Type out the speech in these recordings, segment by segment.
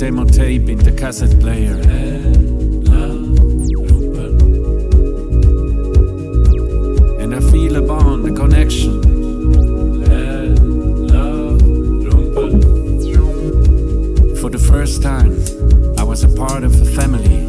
demo tape in the cassette player. And I feel a bond, a connection. For the first time, I was a part of a family.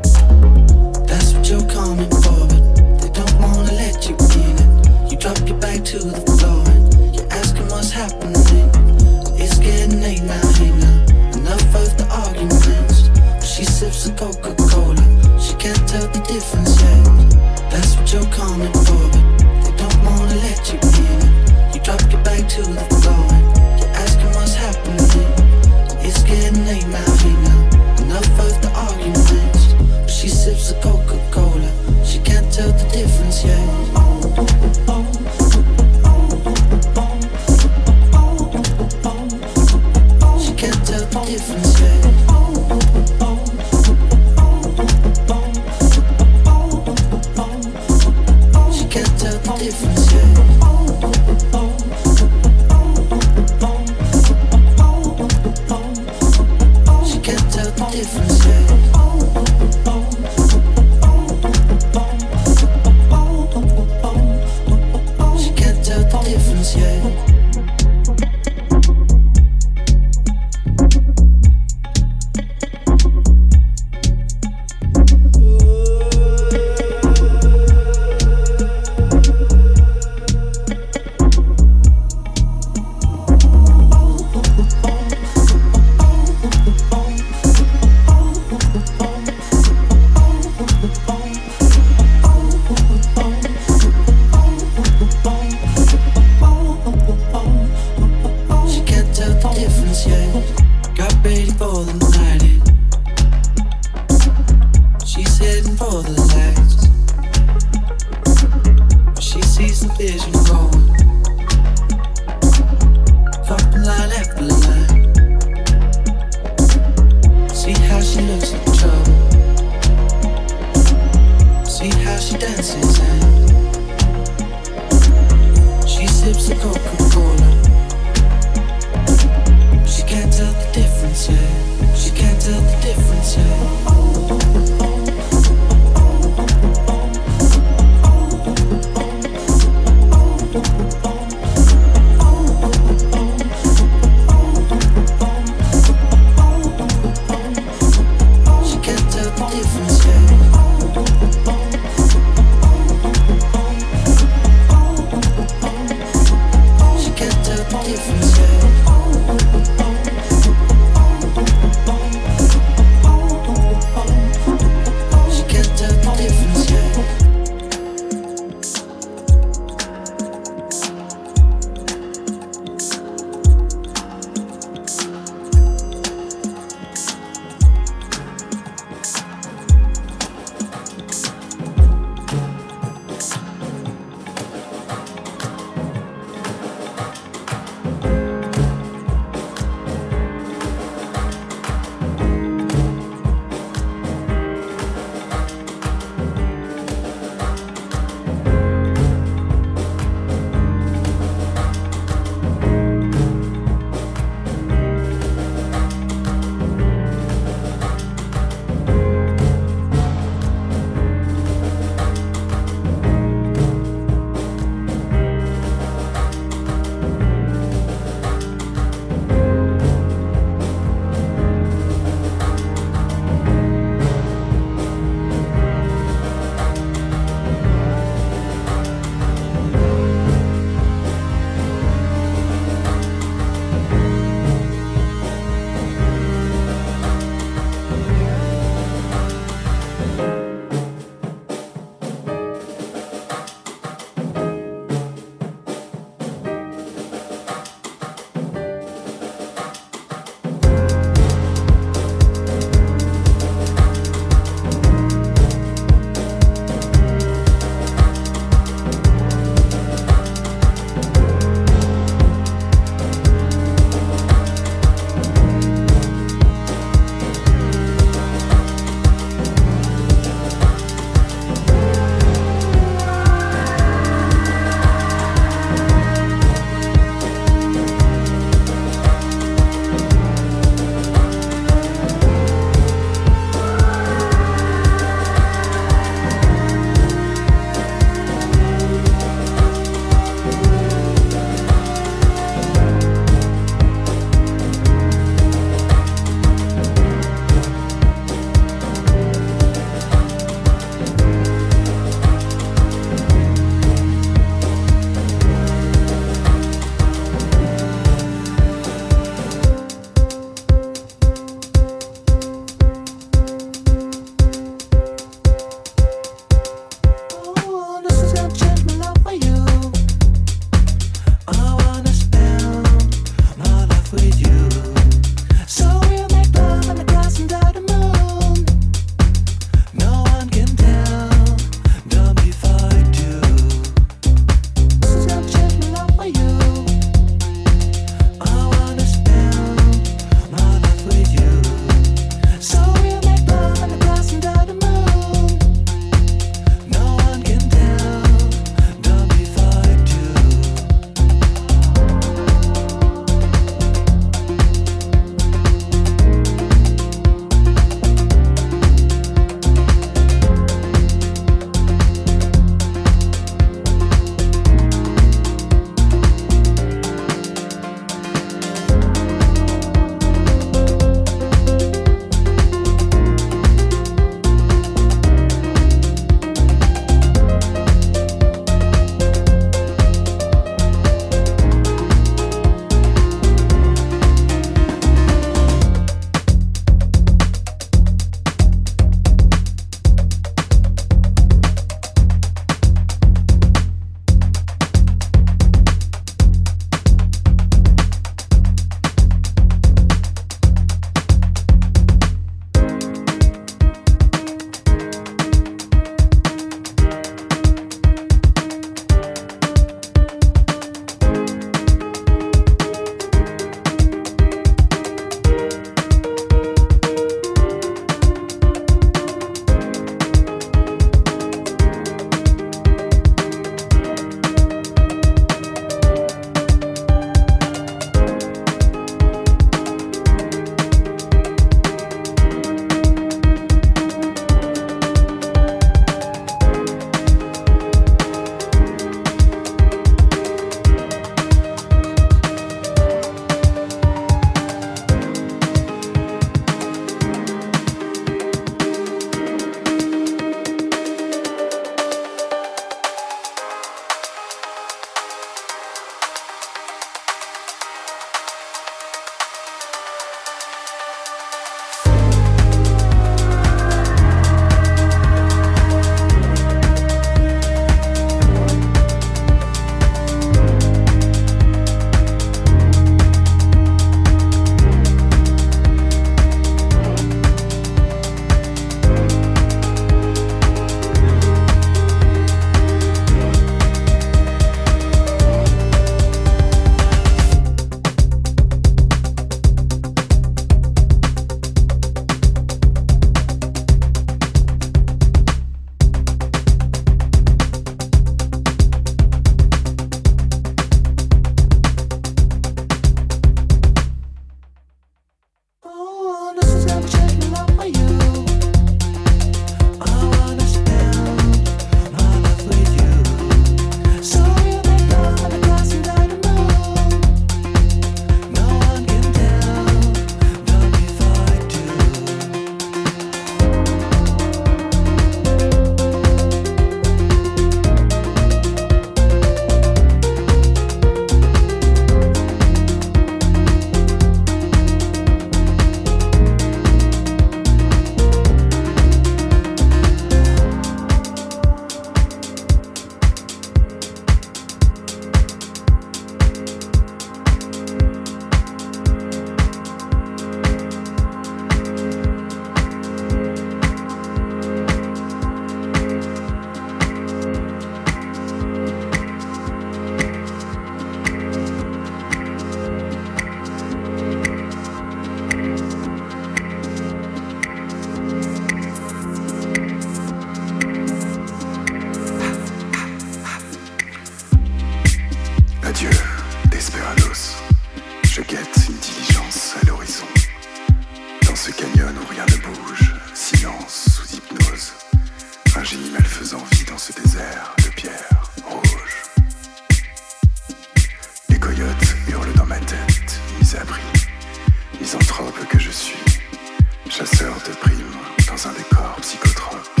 Chasseur de primes dans un décor psychotrope,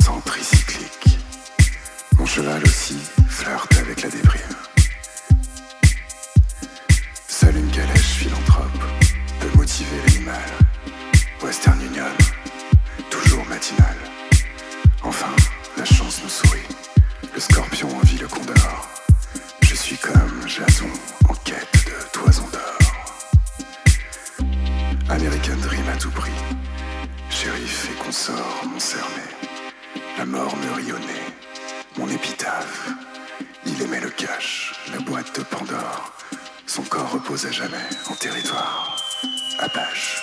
sans. Mon cheval aussi flirte avec la déprime. Seule une calèche philanthrope peut motiver l'animal. Western Union, toujours matinal. Enfin, la chance nous sourit. Le scorpion envie le condor. Je suis comme Jason. tout prix. Shérif et consort m'ont cerné. La mort me rionnait. Mon épitaphe. Il aimait le cash, la boîte de Pandore. Son corps repose à jamais en territoire. Apache.